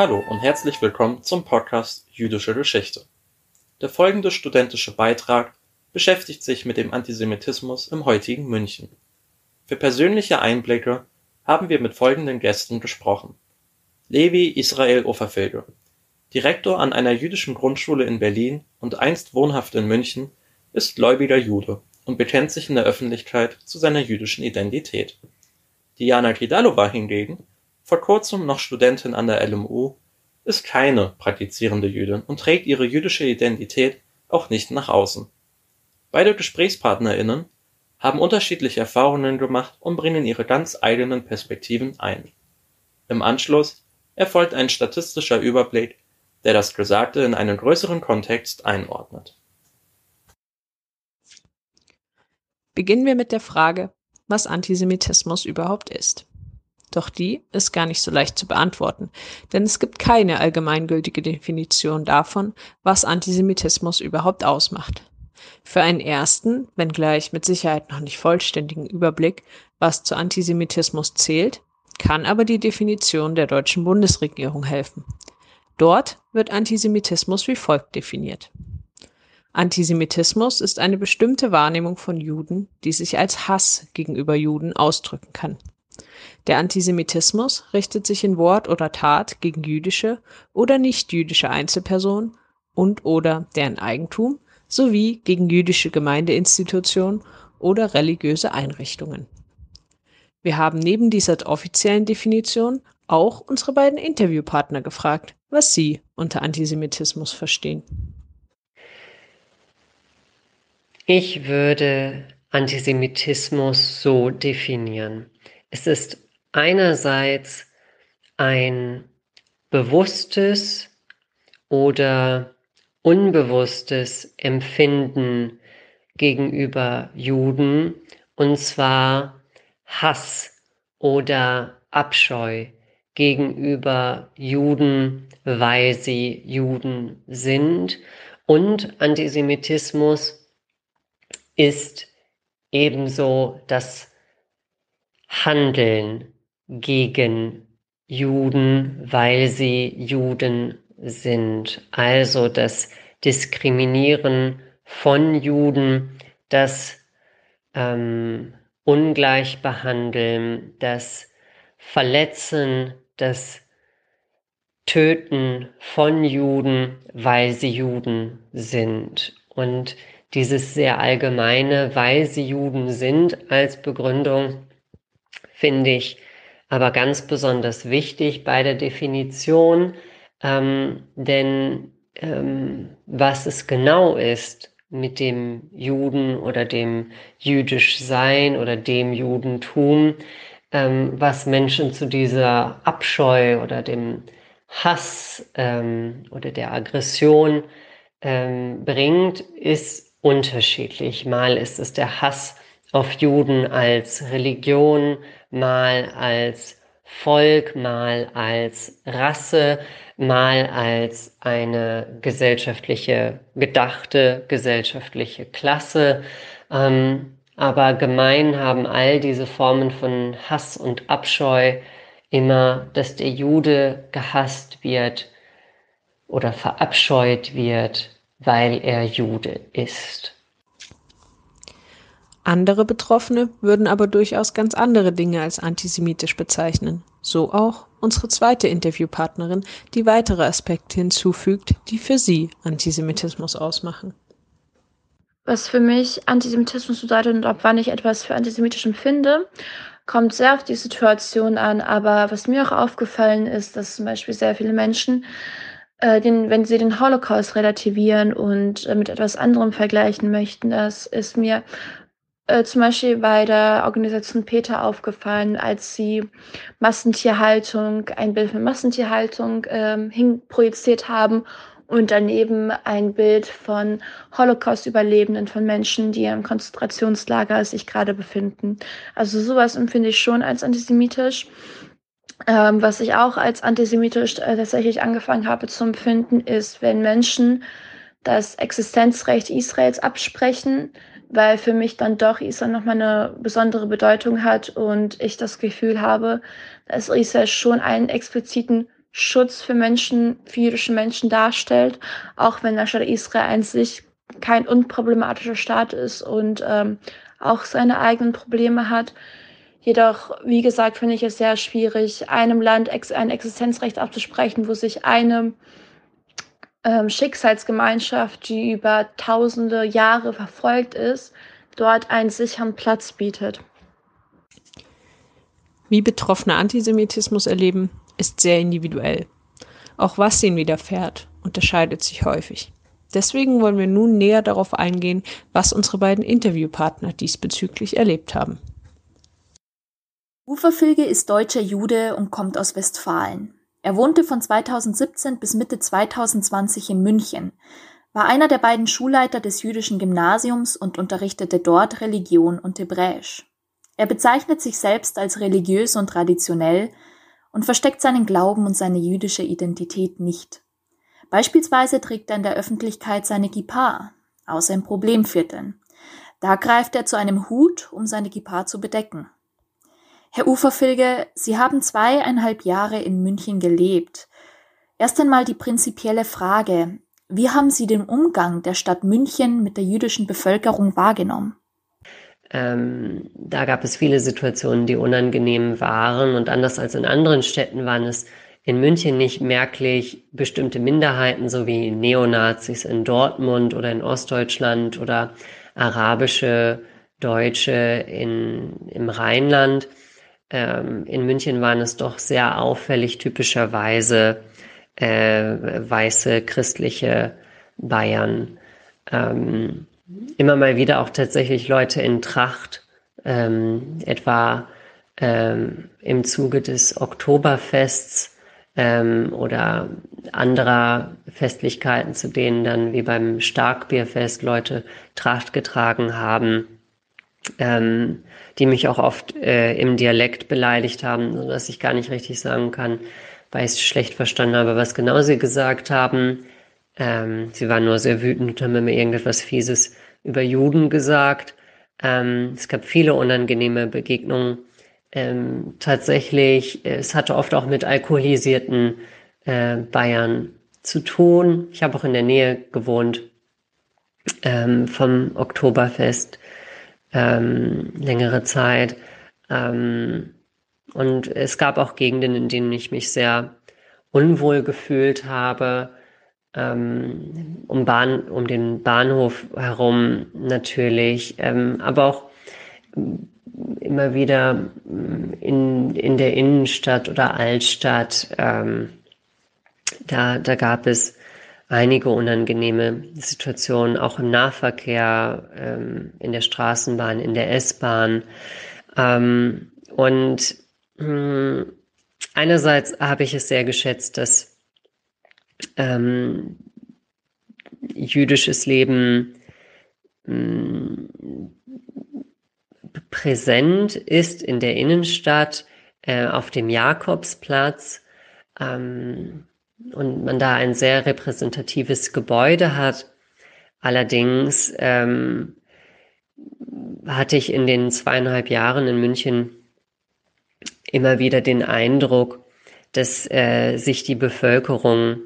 Hallo und herzlich willkommen zum Podcast Jüdische Geschichte. Der folgende studentische Beitrag beschäftigt sich mit dem Antisemitismus im heutigen München. Für persönliche Einblicke haben wir mit folgenden Gästen gesprochen. Levi Israel Offerfilge, Direktor an einer jüdischen Grundschule in Berlin und einst wohnhaft in München, ist gläubiger Jude und bekennt sich in der Öffentlichkeit zu seiner jüdischen Identität. Diana Kidalova hingegen, vor kurzem noch Studentin an der LMU, ist keine praktizierende Jüdin und trägt ihre jüdische Identität auch nicht nach außen. Beide GesprächspartnerInnen haben unterschiedliche Erfahrungen gemacht und bringen ihre ganz eigenen Perspektiven ein. Im Anschluss erfolgt ein statistischer Überblick, der das Gesagte in einen größeren Kontext einordnet. Beginnen wir mit der Frage, was Antisemitismus überhaupt ist. Doch die ist gar nicht so leicht zu beantworten, denn es gibt keine allgemeingültige Definition davon, was Antisemitismus überhaupt ausmacht. Für einen ersten, wenngleich mit Sicherheit noch nicht vollständigen Überblick, was zu Antisemitismus zählt, kann aber die Definition der deutschen Bundesregierung helfen. Dort wird Antisemitismus wie folgt definiert. Antisemitismus ist eine bestimmte Wahrnehmung von Juden, die sich als Hass gegenüber Juden ausdrücken kann. Der Antisemitismus richtet sich in Wort oder Tat gegen jüdische oder nichtjüdische Einzelpersonen und oder deren Eigentum sowie gegen jüdische Gemeindeinstitutionen oder religiöse Einrichtungen. Wir haben neben dieser offiziellen Definition auch unsere beiden Interviewpartner gefragt, was sie unter Antisemitismus verstehen. Ich würde Antisemitismus so definieren. Es ist einerseits ein bewusstes oder unbewusstes Empfinden gegenüber Juden, und zwar Hass oder Abscheu gegenüber Juden, weil sie Juden sind. Und Antisemitismus ist ebenso das Handeln gegen Juden, weil sie Juden sind. Also das Diskriminieren von Juden, das ähm, Ungleichbehandeln, das Verletzen, das Töten von Juden, weil sie Juden sind. Und dieses sehr allgemeine, weil sie Juden sind als Begründung, finde ich aber ganz besonders wichtig bei der Definition, ähm, denn ähm, was es genau ist mit dem Juden oder dem jüdisch Sein oder dem Judentum, ähm, was Menschen zu dieser Abscheu oder dem Hass ähm, oder der Aggression ähm, bringt, ist unterschiedlich. Mal ist es der Hass auf Juden als Religion, mal als Volk, mal als Rasse, mal als eine gesellschaftliche, gedachte gesellschaftliche Klasse. Ähm, aber gemein haben all diese Formen von Hass und Abscheu immer, dass der Jude gehasst wird oder verabscheut wird, weil er Jude ist. Andere Betroffene würden aber durchaus ganz andere Dinge als antisemitisch bezeichnen. So auch unsere zweite Interviewpartnerin, die weitere Aspekte hinzufügt, die für sie Antisemitismus ausmachen. Was für mich Antisemitismus bedeutet und ab wann ich etwas für antisemitisch empfinde, kommt sehr auf die Situation an. Aber was mir auch aufgefallen ist, dass zum Beispiel sehr viele Menschen äh, den, wenn sie den Holocaust relativieren und äh, mit etwas anderem vergleichen möchten, das ist mir äh, zum Beispiel bei der Organisation Peter aufgefallen, als sie Massentierhaltung, ein Bild von Massentierhaltung ähm, hinprojiziert haben und daneben ein Bild von Holocaust-Überlebenden, von Menschen, die im Konzentrationslager sich gerade befinden. Also sowas empfinde ich schon als antisemitisch. Ähm, was ich auch als antisemitisch äh, tatsächlich angefangen habe zu empfinden, ist, wenn Menschen das Existenzrecht Israels absprechen, weil für mich dann doch Israel nochmal eine besondere Bedeutung hat und ich das Gefühl habe, dass Israel schon einen expliziten Schutz für Menschen, für jüdische Menschen darstellt, auch wenn der Staat Israel an sich kein unproblematischer Staat ist und ähm, auch seine eigenen Probleme hat. Jedoch, wie gesagt, finde ich es sehr schwierig, einem Land ex ein Existenzrecht abzusprechen, wo sich eine ähm, Schicksalsgemeinschaft, die über tausende Jahre verfolgt ist, dort einen sicheren Platz bietet. Wie Betroffene Antisemitismus erleben, ist sehr individuell. Auch was ihnen widerfährt, unterscheidet sich häufig. Deswegen wollen wir nun näher darauf eingehen, was unsere beiden Interviewpartner diesbezüglich erlebt haben. Uwe Filge ist deutscher Jude und kommt aus Westfalen. Er wohnte von 2017 bis Mitte 2020 in München, war einer der beiden Schulleiter des jüdischen Gymnasiums und unterrichtete dort Religion und Hebräisch. Er bezeichnet sich selbst als religiös und traditionell und versteckt seinen Glauben und seine jüdische Identität nicht. Beispielsweise trägt er in der Öffentlichkeit seine Kippa, außer in Problemvierteln. Da greift er zu einem Hut, um seine Kippa zu bedecken. Herr Uferfilge, Sie haben zweieinhalb Jahre in München gelebt. Erst einmal die prinzipielle Frage, wie haben Sie den Umgang der Stadt München mit der jüdischen Bevölkerung wahrgenommen? Ähm, da gab es viele Situationen, die unangenehm waren und anders als in anderen Städten waren es in München nicht merklich bestimmte Minderheiten, so wie Neonazis in Dortmund oder in Ostdeutschland oder arabische Deutsche in, im Rheinland, ähm, in München waren es doch sehr auffällig typischerweise äh, weiße christliche Bayern. Ähm, immer mal wieder auch tatsächlich Leute in Tracht, ähm, etwa ähm, im Zuge des Oktoberfests ähm, oder anderer Festlichkeiten, zu denen dann wie beim Starkbierfest Leute Tracht getragen haben ähm, die mich auch oft äh, im Dialekt beleidigt haben, sodass ich gar nicht richtig sagen kann, weil ich es schlecht verstanden habe, was genau sie gesagt haben. Ähm, sie waren nur sehr wütend und haben mir irgendetwas Fieses über Juden gesagt. Ähm, es gab viele unangenehme Begegnungen. Ähm, tatsächlich, es hatte oft auch mit alkoholisierten äh, Bayern zu tun. Ich habe auch in der Nähe gewohnt ähm, vom Oktoberfest ähm, längere Zeit. Ähm, und es gab auch Gegenden, in denen ich mich sehr unwohl gefühlt habe. Ähm, um, Bahn, um den Bahnhof herum natürlich, ähm, aber auch immer wieder in, in der Innenstadt oder Altstadt. Ähm, da, da gab es einige unangenehme Situationen, auch im Nahverkehr, ähm, in der Straßenbahn, in der S-Bahn. Ähm, und mh, hm, einerseits habe ich es sehr geschätzt, dass ähm, jüdisches Leben mh, hm, präsent ist in der Innenstadt, äh, auf dem Jakobsplatz. Ähm, und man da ein sehr repräsentatives Gebäude hat. Allerdings ähm, hatte ich in den zweieinhalb Jahren in München immer wieder den Eindruck, dass äh, sich die Bevölkerung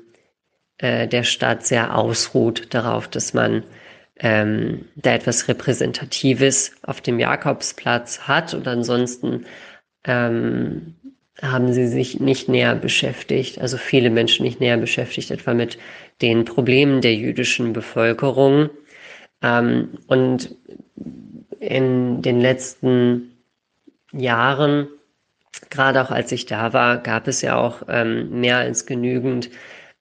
äh, der Stadt sehr ausruht darauf, dass man ähm, da etwas Repräsentatives auf dem Jakobsplatz hat und ansonsten ähm, haben sie sich nicht näher beschäftigt, also viele Menschen nicht näher beschäftigt, etwa mit den Problemen der jüdischen Bevölkerung. Ähm, und in den letzten Jahren, gerade auch als ich da war, gab es ja auch ähm, mehr als genügend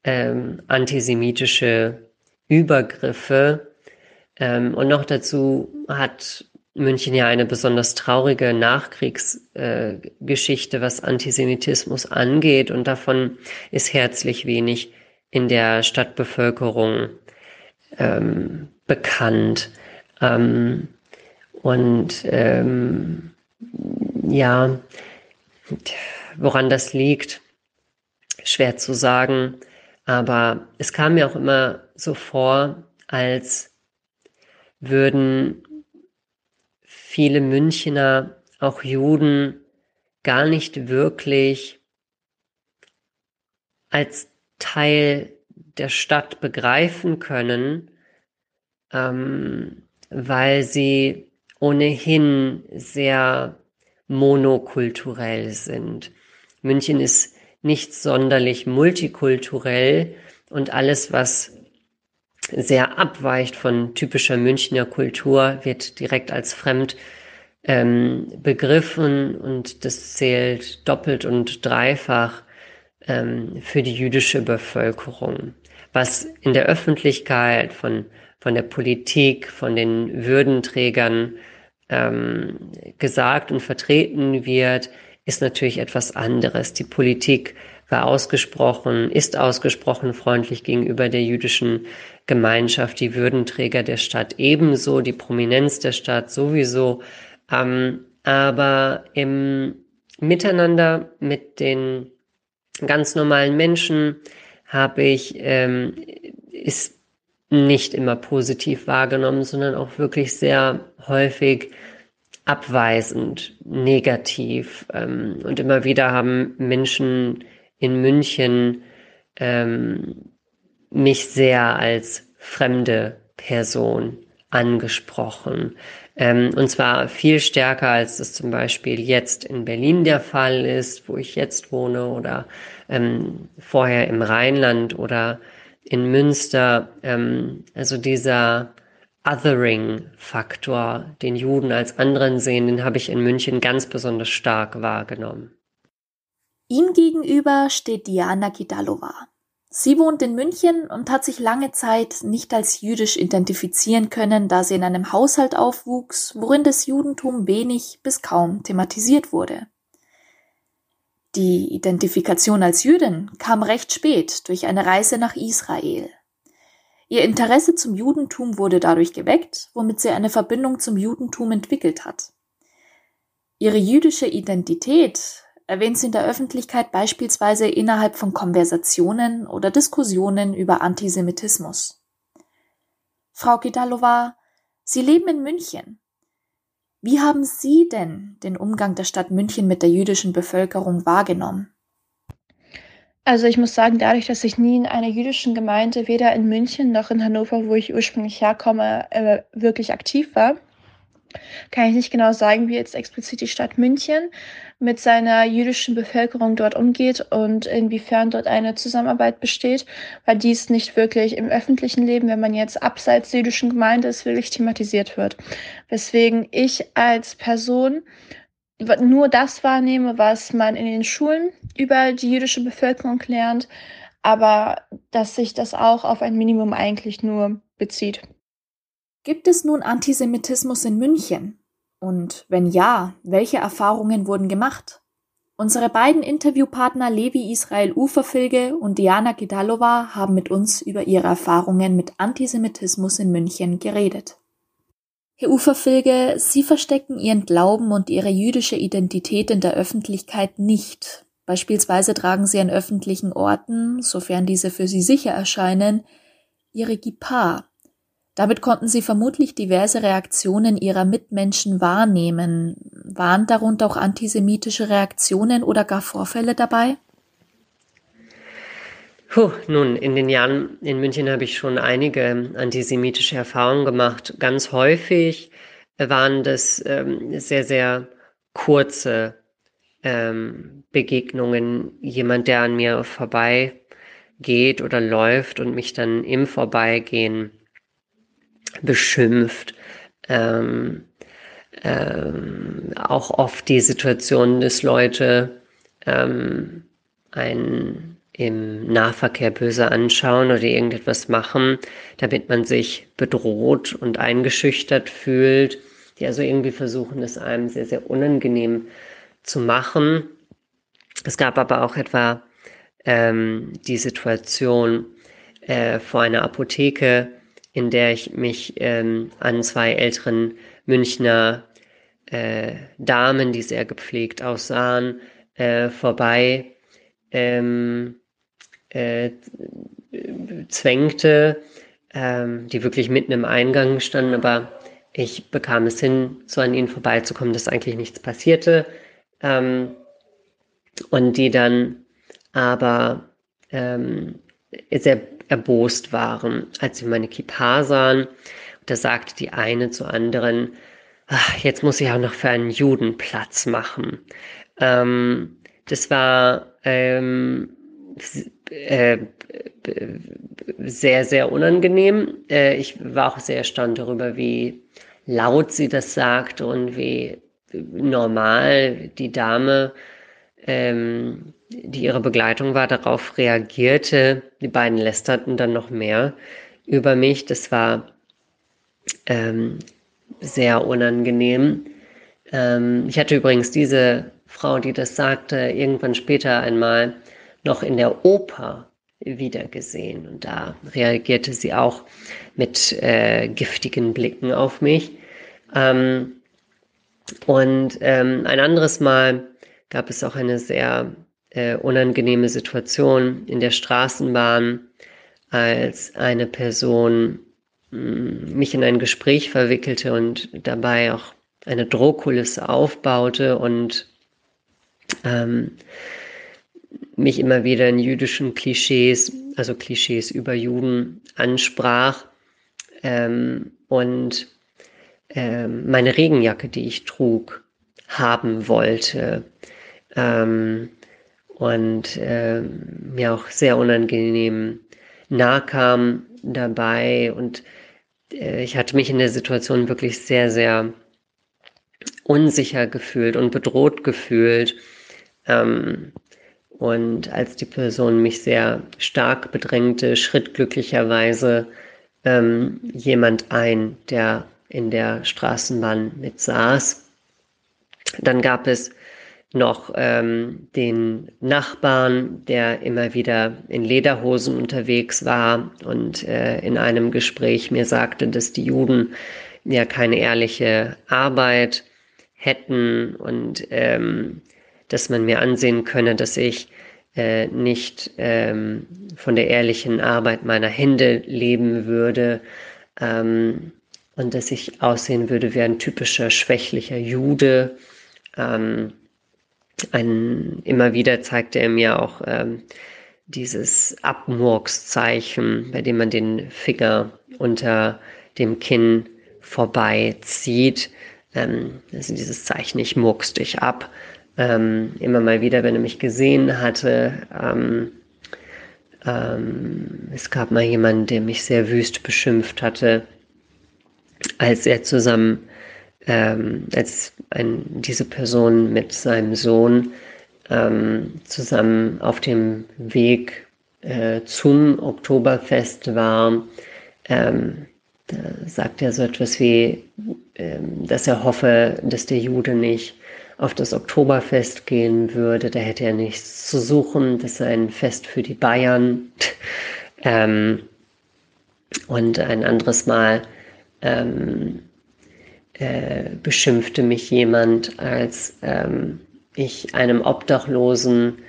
ähm, antisemitische Übergriffe. Ähm, und noch dazu hat München ja eine besonders traurige Nachkriegsgeschichte, äh, was Antisemitismus angeht. Und davon ist herzlich wenig in der Stadtbevölkerung ähm, bekannt. Ähm, und ähm, ja, woran das liegt, schwer zu sagen. Aber es kam mir auch immer so vor, als würden viele Münchner, auch Juden, gar nicht wirklich als Teil der Stadt begreifen können, ähm, weil sie ohnehin sehr monokulturell sind. München ist nicht sonderlich multikulturell und alles, was sehr abweicht von typischer Münchner Kultur, wird direkt als fremd ähm, begriffen und das zählt doppelt und dreifach ähm, für die jüdische Bevölkerung. Was in der Öffentlichkeit von, von der Politik, von den Würdenträgern ähm, gesagt und vertreten wird, ist natürlich etwas anderes. Die Politik war ausgesprochen, ist ausgesprochen freundlich gegenüber der jüdischen Gemeinschaft, die Würdenträger der Stadt ebenso, die Prominenz der Stadt sowieso. Ähm, aber im Miteinander mit den ganz normalen Menschen habe ich, ähm, ist nicht immer positiv wahrgenommen, sondern auch wirklich sehr häufig abweisend, negativ. Ähm, und immer wieder haben Menschen in München ähm, mich sehr als fremde Person angesprochen. Ähm, und zwar viel stärker, als das zum Beispiel jetzt in Berlin der Fall ist, wo ich jetzt wohne, oder ähm, vorher im Rheinland oder in Münster. Ähm, also dieser Othering-Faktor, den Juden als anderen sehen, den habe ich in München ganz besonders stark wahrgenommen. Ihm gegenüber steht Diana Kidalova. Sie wohnt in München und hat sich lange Zeit nicht als jüdisch identifizieren können, da sie in einem Haushalt aufwuchs, worin das Judentum wenig bis kaum thematisiert wurde. Die Identifikation als Jüdin kam recht spät durch eine Reise nach Israel. Ihr Interesse zum Judentum wurde dadurch geweckt, womit sie eine Verbindung zum Judentum entwickelt hat. Ihre jüdische Identität erwähnt sie in der Öffentlichkeit beispielsweise innerhalb von Konversationen oder Diskussionen über Antisemitismus. Frau Kidalova, Sie leben in München. Wie haben Sie denn den Umgang der Stadt München mit der jüdischen Bevölkerung wahrgenommen? Also ich muss sagen, dadurch, dass ich nie in einer jüdischen Gemeinde, weder in München noch in Hannover, wo ich ursprünglich herkomme, äh, wirklich aktiv war, kann ich nicht genau sagen, wie jetzt explizit die Stadt München mit seiner jüdischen Bevölkerung dort umgeht und inwiefern dort eine Zusammenarbeit besteht, weil dies nicht wirklich im öffentlichen Leben, wenn man jetzt abseits der jüdischen Gemeinde ist, wirklich thematisiert wird. Weswegen ich als Person nur das wahrnehme, was man in den Schulen über die jüdische Bevölkerung lernt, aber dass sich das auch auf ein Minimum eigentlich nur bezieht. Gibt es nun Antisemitismus in München? Und wenn ja, welche Erfahrungen wurden gemacht? Unsere beiden Interviewpartner Levi Israel Uferfilge und Diana Kidalova haben mit uns über ihre Erfahrungen mit Antisemitismus in München geredet. Herr Uferfilge, Sie verstecken Ihren Glauben und Ihre jüdische Identität in der Öffentlichkeit nicht. Beispielsweise tragen Sie an öffentlichen Orten, sofern diese für Sie sicher erscheinen, Ihre Gippa, damit konnten sie vermutlich diverse Reaktionen ihrer Mitmenschen wahrnehmen. Waren darunter auch antisemitische Reaktionen oder gar Vorfälle dabei? Puh, nun, in den Jahren in München habe ich schon einige antisemitische Erfahrungen gemacht. Ganz häufig waren das ähm, sehr, sehr kurze ähm, Begegnungen. Jemand, der an mir vorbeigeht oder läuft und mich dann im Vorbeigehen beschimpft. Ähm, ähm, auch oft die Situation, dass Leute ähm, einen im Nahverkehr böse anschauen oder irgendetwas machen, damit man sich bedroht und eingeschüchtert fühlt, die also irgendwie versuchen, es einem sehr, sehr unangenehm zu machen. Es gab aber auch etwa ähm, die Situation äh, vor einer Apotheke, in der ich mich ähm, an zwei älteren Münchner äh, Damen, die sehr gepflegt aussahen, äh, vorbei ähm, äh, zwängte, ähm, die wirklich mitten im Eingang standen, aber ich bekam es hin, so an ihnen vorbeizukommen, dass eigentlich nichts passierte. Ähm, und die dann aber ähm, sehr erbost waren, als sie meine Kippa sahen. Da sagte die eine zur anderen, ach, jetzt muss ich auch noch für einen Juden Platz machen. Ähm, das war ähm, äh, sehr, sehr unangenehm. Äh, ich war auch sehr erstaunt darüber, wie laut sie das sagte und wie normal die Dame, ähm, die ihre Begleitung war, darauf reagierte. Die beiden lästerten dann noch mehr über mich. Das war ähm, sehr unangenehm. Ähm, ich hatte übrigens diese Frau, die das sagte, irgendwann später einmal noch in der Oper wiedergesehen. Und da reagierte sie auch mit äh, giftigen Blicken auf mich. Ähm, und ähm, ein anderes Mal gab es auch eine sehr äh, unangenehme Situation in der Straßenbahn, als eine Person mh, mm, mich in ein Gespräch verwickelte und dabei auch eine Drohkulisse aufbaute und ähm, mich immer wieder in jüdischen Klischees, also Klischees über Juden ansprach ähm, und ähm, meine Regenjacke, die ich trug, haben wollte. Ähm, und ähm, mir auch sehr unangenehm nahe kam dabei und äh, ich hatte mich in der Situation wirklich sehr, sehr unsicher gefühlt und bedroht gefühlt. Ähm, und als die Person mich sehr stark bedrängte, schritt glücklicherweise ähm, jemand ein, der in der Straßenbahn mit saß. Dann gab es noch ähm, den Nachbarn, der immer wieder in Lederhosen unterwegs war und äh, in einem Gespräch mir sagte, dass die Juden ja keine ehrliche Arbeit hätten und ähm, dass man mir ansehen könne, dass ich äh, nicht ähm, von der ehrlichen Arbeit meiner Hände leben würde ähm, und dass ich aussehen würde wie ein typischer schwächlicher Jude. Ähm, ein, immer wieder zeigte er mir auch ähm, dieses Abmurkszeichen, bei dem man den Finger unter dem Kinn vorbeizieht. Ähm, also dieses Zeichen, ich murks dich ab. Ähm, immer mal wieder, wenn er mich gesehen hatte. Ähm, ähm, es gab mal jemanden, der mich sehr wüst beschimpft hatte, als er zusammen ähm, als ein, diese Person mit seinem Sohn ähm, zusammen auf dem Weg äh, zum Oktoberfest war, ähm, da sagt er so etwas wie, ähm, dass er hoffe, dass der Jude nicht auf das Oktoberfest gehen würde, da hätte er nichts zu suchen, das sei ein Fest für die Bayern. ähm, und ein anderes Mal ähm, äh, beschimpfte mich jemand, als ähm, ich einem Obdachlosen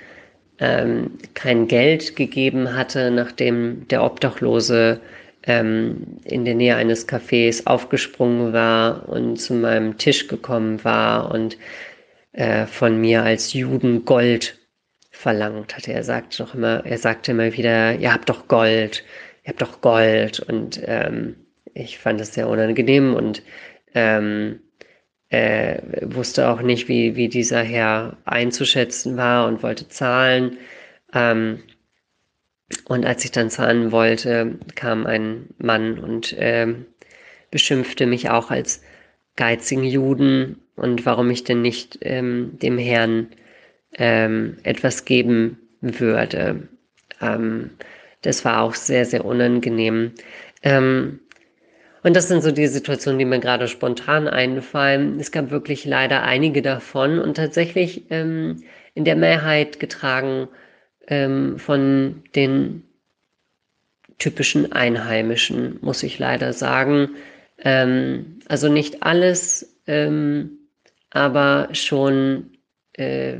ähm, kein Geld gegeben hatte, nachdem der Obdachlose ähm, in der Nähe eines Cafés aufgesprungen war und zu meinem Tisch gekommen war und äh, von mir als Juden Gold verlangt hatte. Er sagte doch immer, er sagte immer wieder, ihr habt doch Gold, ihr habt doch Gold und ähm, ich fand es sehr unangenehm und ähm, äh, wusste auch nicht, wie, wie dieser Herr einzuschätzen war und wollte zahlen. Ähm, und als ich dann zahlen wollte, kam ein Mann und ähm, beschimpfte mich auch als geizigen Juden und warum ich denn nicht ähm, dem Herrn ähm, etwas geben würde. Ähm, das war auch sehr, sehr unangenehm. Ähm, und das sind so die Situationen, die mir gerade spontan einfallen. Es gab wirklich leider einige davon und tatsächlich ähm, in der Mehrheit getragen ähm, von den typischen Einheimischen, muss ich leider sagen. Ähm, also nicht alles, ähm, aber schon äh,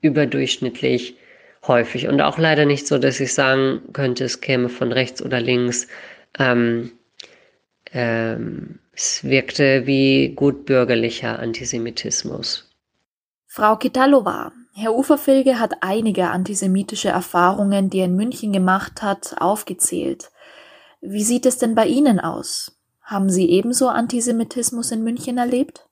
überdurchschnittlich häufig. Und auch leider nicht so, dass ich sagen könnte, es käme von rechts oder links. Ähm, ähm, es wirkte wie gut bürgerlicher Antisemitismus. Frau Kitalova, Herr Uferfilge hat einige antisemitische Erfahrungen, die er in München gemacht hat, aufgezählt. Wie sieht es denn bei Ihnen aus? Haben Sie ebenso Antisemitismus in München erlebt?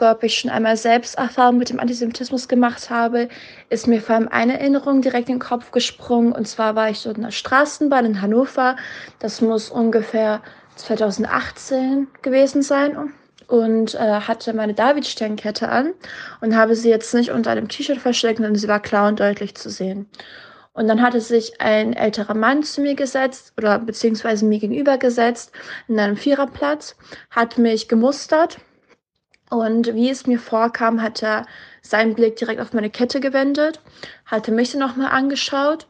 ob ich schon einmal selbst Erfahrung mit dem Antisemitismus gemacht habe, ist mir vor allem eine Erinnerung direkt in den Kopf gesprungen. Und zwar war ich dort in der Straßenbahn in Hannover. Das muss ungefähr 2018 gewesen sein. Und äh, hatte meine Davidsternkette an und habe sie jetzt nicht unter einem T-Shirt versteckt, sondern sie war klar und deutlich zu sehen. Und dann hatte sich ein älterer Mann zu mir gesetzt oder beziehungsweise mir gegenüber gesetzt in einem Viererplatz, hat mich gemustert und wie es mir vorkam, hat er seinen Blick direkt auf meine Kette gewendet, hatte mich dann nochmal angeschaut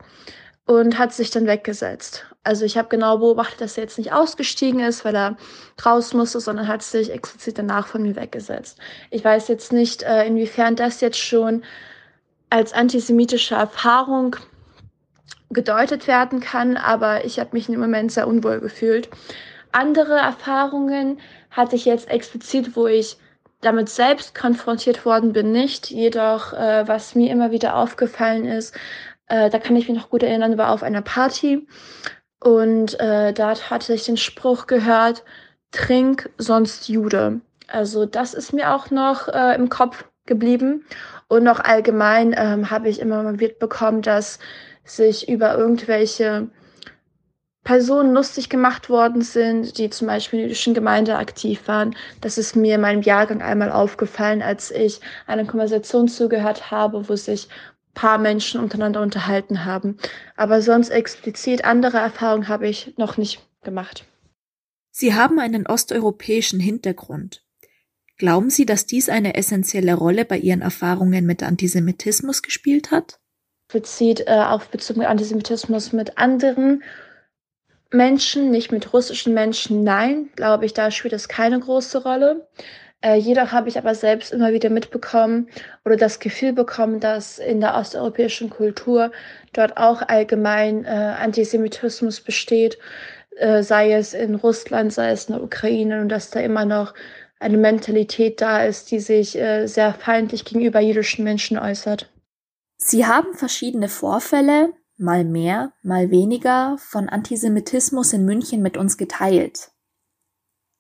und hat sich dann weggesetzt. Also ich habe genau beobachtet, dass er jetzt nicht ausgestiegen ist, weil er raus musste, sondern hat sich explizit danach von mir weggesetzt. Ich weiß jetzt nicht, äh, inwiefern das jetzt schon als antisemitische Erfahrung gedeutet werden kann, aber ich habe mich im Moment sehr unwohl gefühlt. Andere Erfahrungen hatte ich jetzt explizit, wo ich damit selbst konfrontiert worden bin, nicht. Jedoch, äh, was mir immer wieder aufgefallen ist, äh, da kann ich mich noch gut erinnern, war auf einer Party und äh, dort hatte ich den Spruch gehört, trink, sonst Jude. Also das ist mir auch noch äh, im Kopf geblieben. Und noch allgemein ähm, habe ich immer mal mitbekommen, dass sich über irgendwelche Personen lustig gemacht worden sind, die zum Beispiel in der jüdischen Gemeinde aktiv waren. Das ist mir in meinem Jahrgang einmal aufgefallen, als ich einer Konversation zugehört habe, wo sich paar Menschen untereinander unterhalten haben. Aber sonst explizit andere Erfahrungen habe ich noch nicht gemacht. Sie haben einen osteuropäischen Hintergrund. Glauben Sie, dass dies eine essentielle Rolle bei Ihren Erfahrungen mit Antisemitismus gespielt hat? Bezieht äh, auf Bezug mit Antisemitismus mit anderen Menschen, nicht mit russischen Menschen, nein, glaube ich, da spielt es keine große Rolle. Äh, jedoch habe ich aber selbst immer wieder mitbekommen oder das Gefühl bekommen, dass in der osteuropäischen Kultur dort auch allgemein äh, Antisemitismus besteht, äh, sei es in Russland, sei es in der Ukraine und dass da immer noch eine Mentalität da ist, die sich äh, sehr feindlich gegenüber jüdischen Menschen äußert. Sie haben verschiedene Vorfälle, mal mehr, mal weniger, von Antisemitismus in München mit uns geteilt.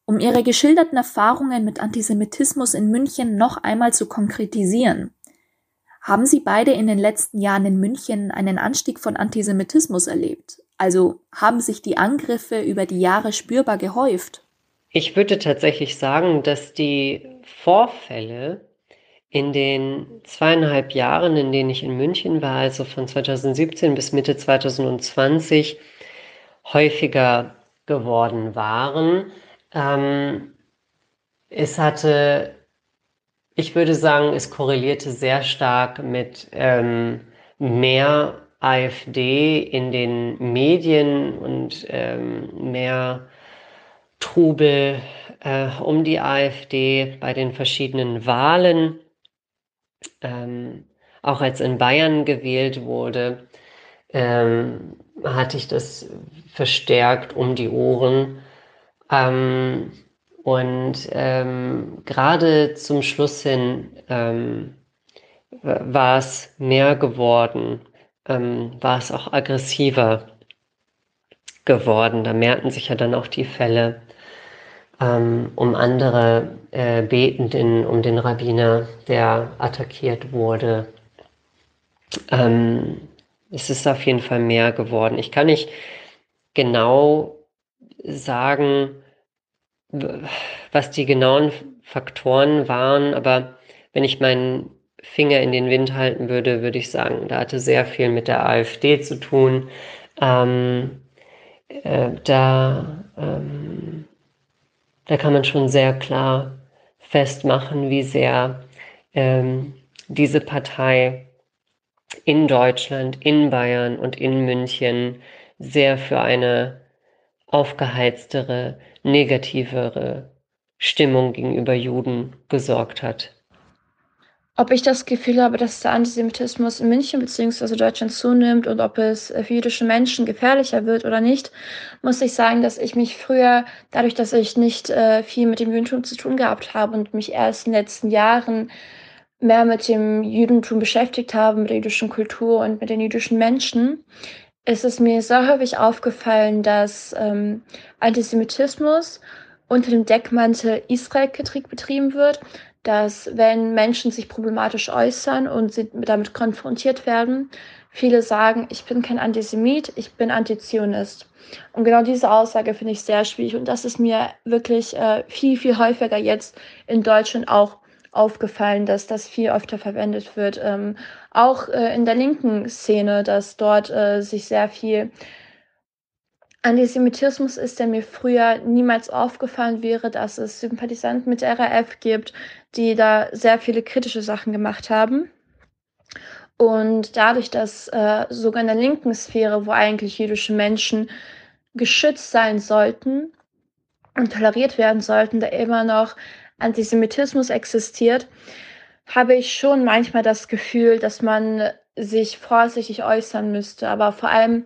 Um ihre geschilderten Erfahrungen mit Antisemitismus in München noch einmal zu konkretisieren, haben Sie beide in den letzten Jahren in München einen Anstieg von Antisemitismus erlebt? Also haben sich die Angriffe über die Jahre spürbar gehäuft? Ich würde tatsächlich sagen, dass die Vorfälle in den zweieinhalb Jahren, in denen ich in München war, also von 2017 bis Mitte 2020, häufiger geworden waren. Ähm, es hatte, ich würde sagen, es korrelierte sehr stark mit ähm, mehr AfD in den Medien und ähm, mehr Trubel äh, um die AfD bei den verschiedenen Wahlen ähm, auch als in Bayern gewählt wurde, ähm, hatte ich das verstärkt um die Ohren. Ähm, und ähm, gerade zum Schluss hin ähm, war es mehr geworden, ähm, war es auch aggressiver geworden. Da mehrten sich ja dann auch die Fälle ähm, um andere äh, Betenden, um den Rabbiner, der attackiert wurde. Ähm, es ist auf jeden Fall mehr geworden. Ich kann nicht genau sagen, was die genauen Faktoren waren, aber wenn ich meinen Finger in den Wind halten würde, würde ich sagen, da hatte sehr viel mit der AfD zu tun. Ähm, äh, da ähm, da kann man schon sehr klar festmachen, wie sehr ähm, diese Partei in Deutschland, in Bayern und in München sehr für eine aufgeheiztere, negativere Stimmung gegenüber Juden gesorgt hat ob ich das Gefühl habe, dass der Antisemitismus in München bzw. Deutschland zunimmt und ob es für jüdische Menschen gefährlicher wird oder nicht, muss ich sagen, dass ich mich früher, dadurch, dass ich nicht äh, viel mit dem Judentum zu tun gehabt habe und mich erst in den letzten Jahren mehr mit dem Judentum beschäftigt habe, mit der jüdischen Kultur und mit den jüdischen Menschen, ist es mir sehr häufig aufgefallen, dass ähm, Antisemitismus unter dem Deckmantel Israelkritik betrieben wird, dass wenn Menschen sich problematisch äußern und sie damit konfrontiert werden, viele sagen, ich bin kein Antisemit, ich bin Antizionist. Und genau diese Aussage finde ich sehr schwierig und das ist mir wirklich äh, viel, viel häufiger jetzt in Deutschland auch aufgefallen, dass das viel öfter verwendet wird. Ähm, auch äh, in der linken Szene, dass dort äh, sich sehr viel Antisemitismus ist, der mir früher niemals aufgefallen wäre, dass es Sympathisanten mit der RAF gibt, die da sehr viele kritische Sachen gemacht haben. Und dadurch, dass äh, sogar in der linken Sphäre, wo eigentlich jüdische Menschen geschützt sein sollten und toleriert werden sollten, da immer noch Antisemitismus existiert, habe ich schon manchmal das Gefühl, dass man sich vorsichtig äußern müsste, aber vor allem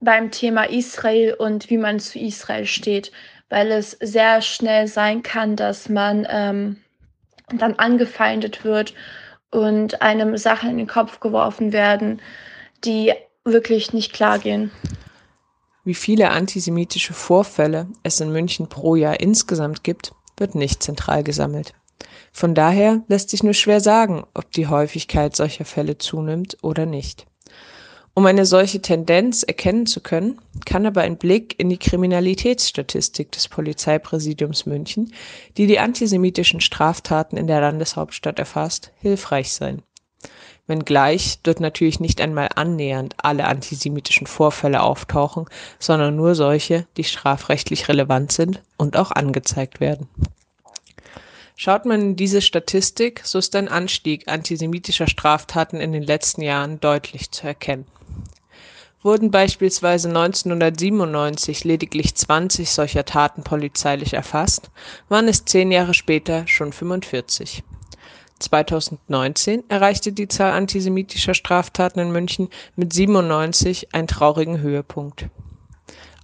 beim Thema Israel und wie man zu Israel steht, weil es sehr schnell sein kann, dass man ähm, dann angefeindet wird und einem Sachen in den Kopf geworfen werden, die wirklich nicht klar gehen. Wie viele antisemitische Vorfälle es in München pro Jahr insgesamt gibt, wird nicht zentral gesammelt. Von daher lässt sich nur schwer sagen, ob die Häufigkeit solcher Fälle zunimmt oder nicht. Um eine solche Tendenz erkennen zu können, kann aber ein Blick in die Kriminalitätsstatistik des Polizeipräsidiums München, die die antisemitischen Straftaten in der Landeshauptstadt erfasst, hilfreich sein. Wenngleich dort natürlich nicht einmal annähernd alle antisemitischen Vorfälle auftauchen, sondern nur solche, die strafrechtlich relevant sind und auch angezeigt werden. Schaut man in diese Statistik, so ist ein Anstieg antisemitischer Straftaten in den letzten Jahren deutlich zu erkennen. Wurden beispielsweise 1997 lediglich 20 solcher Taten polizeilich erfasst, waren es zehn Jahre später schon 45. 2019 erreichte die Zahl antisemitischer Straftaten in München mit 97 einen traurigen Höhepunkt.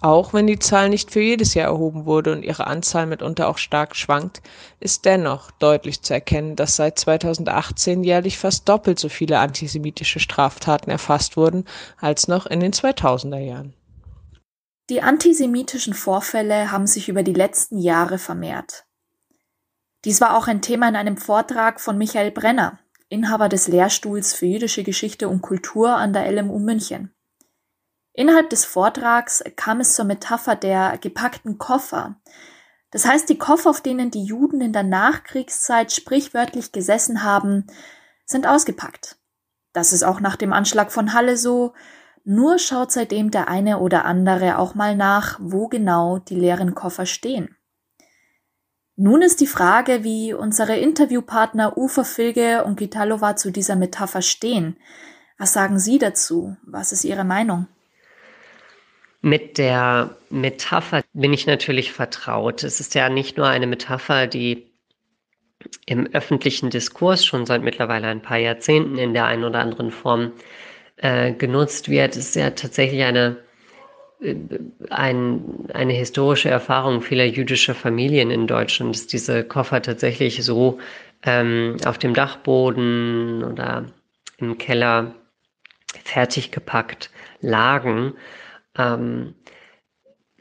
Auch wenn die Zahl nicht für jedes Jahr erhoben wurde und ihre Anzahl mitunter auch stark schwankt, ist dennoch deutlich zu erkennen, dass seit 2018 jährlich fast doppelt so viele antisemitische Straftaten erfasst wurden als noch in den 2000er Jahren. Die antisemitischen Vorfälle haben sich über die letzten Jahre vermehrt. Dies war auch ein Thema in einem Vortrag von Michael Brenner, Inhaber des Lehrstuhls für jüdische Geschichte und Kultur an der LMU München. Innerhalb des Vortrags kam es zur Metapher der gepackten Koffer. Das heißt, die Koffer, auf denen die Juden in der Nachkriegszeit sprichwörtlich gesessen haben, sind ausgepackt. Das ist auch nach dem Anschlag von Halle so, nur schaut seitdem der eine oder andere auch mal nach, wo genau die leeren Koffer stehen. Nun ist die Frage, wie unsere Interviewpartner Ufer Filge und Gitalova zu dieser Metapher stehen. Was sagen Sie dazu? Was ist Ihre Meinung? Mit der Metapher bin ich natürlich vertraut. Es ist ja nicht nur eine Metapher, die im öffentlichen Diskurs schon seit mittlerweile ein paar Jahrzehnten in der einen oder anderen Form äh, genutzt wird. Es ist ja tatsächlich eine, ein, eine historische Erfahrung vieler jüdischer Familien in Deutschland, dass diese Koffer tatsächlich so ähm, auf dem Dachboden oder im Keller fertig gepackt lagen ähm,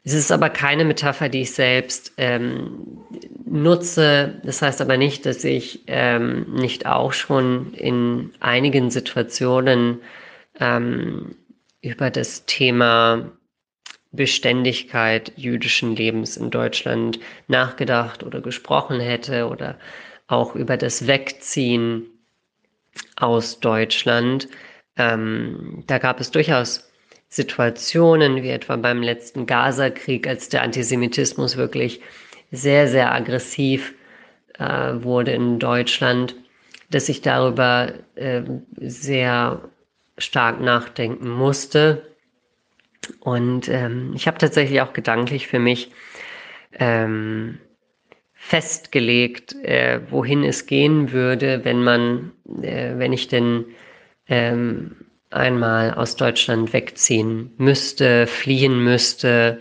es ist aber keine Metapher, die ich selbst ähm, nutze. Das heißt aber nicht, dass ich ähm, nicht auch schon in einigen Situationen ähm, über das Thema Beständigkeit jüdischen Lebens in Deutschland nachgedacht oder gesprochen hätte oder auch über das Wegziehen aus Deutschland. Ähm, da gab es durchaus Situationen, wie etwa beim letzten Gaza-Krieg, als der Antisemitismus wirklich sehr, sehr aggressiv äh, wurde in Deutschland, dass ich darüber äh, sehr stark nachdenken musste. Und ähm, ich habe tatsächlich auch gedanklich für mich ähm, festgelegt, äh, wohin es gehen würde, wenn man, äh, wenn ich denn ähm, einmal aus Deutschland wegziehen müsste, fliehen müsste.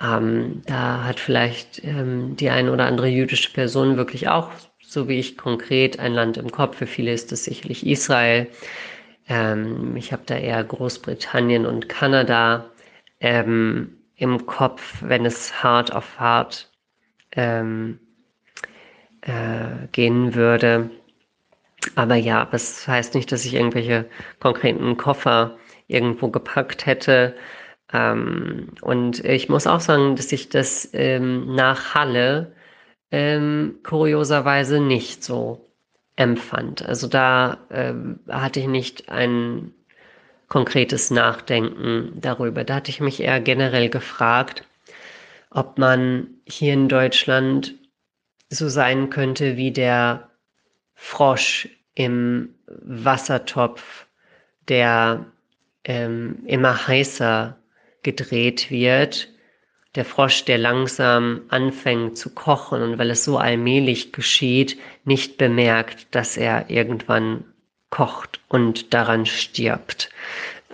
Ähm, da hat vielleicht ähm, die eine oder andere jüdische Person wirklich auch so wie ich konkret ein Land im Kopf. Für viele ist es sicherlich Israel. Ähm, ich habe da eher Großbritannien und Kanada ähm, im Kopf, wenn es hart auf hart ähm, äh, gehen würde. Aber ja, das heißt nicht, dass ich irgendwelche konkreten Koffer irgendwo gepackt hätte. Ähm, und ich muss auch sagen, dass ich das ähm, nach Halle ähm, kurioserweise nicht so empfand. Also da ähm, hatte ich nicht ein konkretes Nachdenken darüber. Da hatte ich mich eher generell gefragt, ob man hier in Deutschland so sein könnte wie der Frosch im Wassertopf, der ähm, immer heißer gedreht wird. Der Frosch, der langsam anfängt zu kochen und weil es so allmählich geschieht, nicht bemerkt, dass er irgendwann kocht und daran stirbt.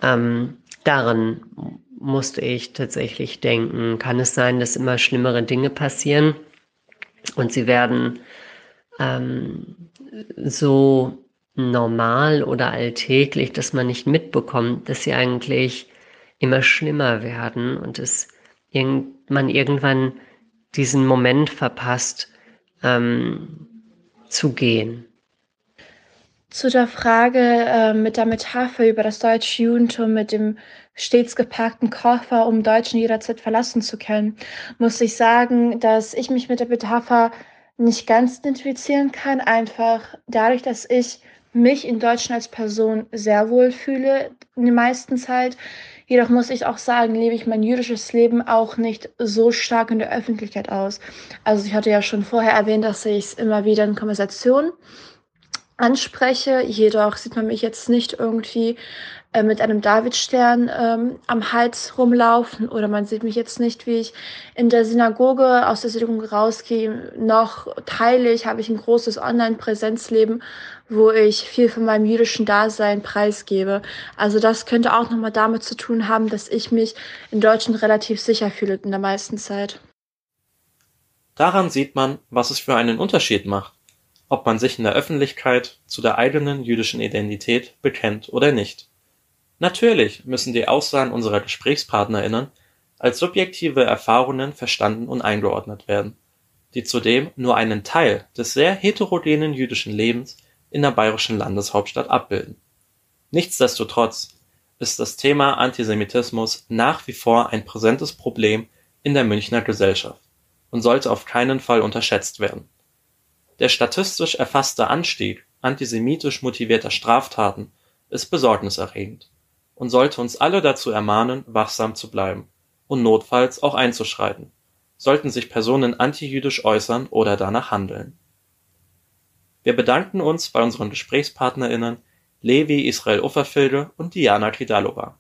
Ähm, daran musste ich tatsächlich denken. Kann es sein, dass immer schlimmere Dinge passieren und sie werden ähm, so normal oder alltäglich, dass man nicht mitbekommt, dass sie eigentlich immer schlimmer werden und es man irgendwann diesen Moment verpasst, ähm, zu gehen. Zu der Frage äh, mit der Metapher über das deutsche Judentum mit dem stets gepackten Koffer, um Deutschen jederzeit verlassen zu können, muss ich sagen, dass ich mich mit der Metapher nicht ganz identifizieren kann, einfach dadurch, dass ich mich in Deutschland als Person sehr wohl fühle in der meisten Zeit. Jedoch muss ich auch sagen, lebe ich mein jüdisches Leben auch nicht so stark in der Öffentlichkeit aus. Also ich hatte ja schon vorher erwähnt, dass ich es immer wieder in Konversationen anspreche. Jedoch sieht man mich jetzt nicht irgendwie äh, mit einem Davidstern ähm, am Hals rumlaufen oder man sieht mich jetzt nicht, wie ich in der Synagoge aus der Synagoge rausgehe. Noch teile ich, habe ich ein großes Online-Präsenzleben, wo ich viel von meinem jüdischen Dasein preisgebe. Also das könnte auch nochmal damit zu tun haben, dass ich mich in Deutschland relativ sicher fühle in der meisten Zeit. Daran sieht man, was es für einen Unterschied macht, ob man sich in der Öffentlichkeit zu der eigenen jüdischen Identität bekennt oder nicht. Natürlich müssen die Aussagen unserer GesprächspartnerInnen als subjektive Erfahrungen verstanden und eingeordnet werden, die zudem nur einen Teil des sehr heterogenen jüdischen Lebens in der bayerischen Landeshauptstadt abbilden. Nichtsdestotrotz ist das Thema Antisemitismus nach wie vor ein präsentes Problem in der Münchner Gesellschaft und sollte auf keinen Fall unterschätzt werden. Der statistisch erfasste Anstieg antisemitisch motivierter Straftaten ist besorgniserregend und sollte uns alle dazu ermahnen, wachsam zu bleiben und notfalls auch einzuschreiten, sollten sich Personen antijüdisch äußern oder danach handeln. Wir bedanken uns bei unseren GesprächspartnerInnen Levi Israel Ufferfilde und Diana Kidalova.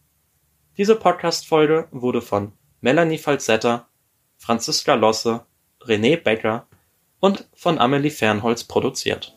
Diese Podcast-Folge wurde von Melanie Falzetta, Franziska Losse, René Becker und von Amelie Fernholz produziert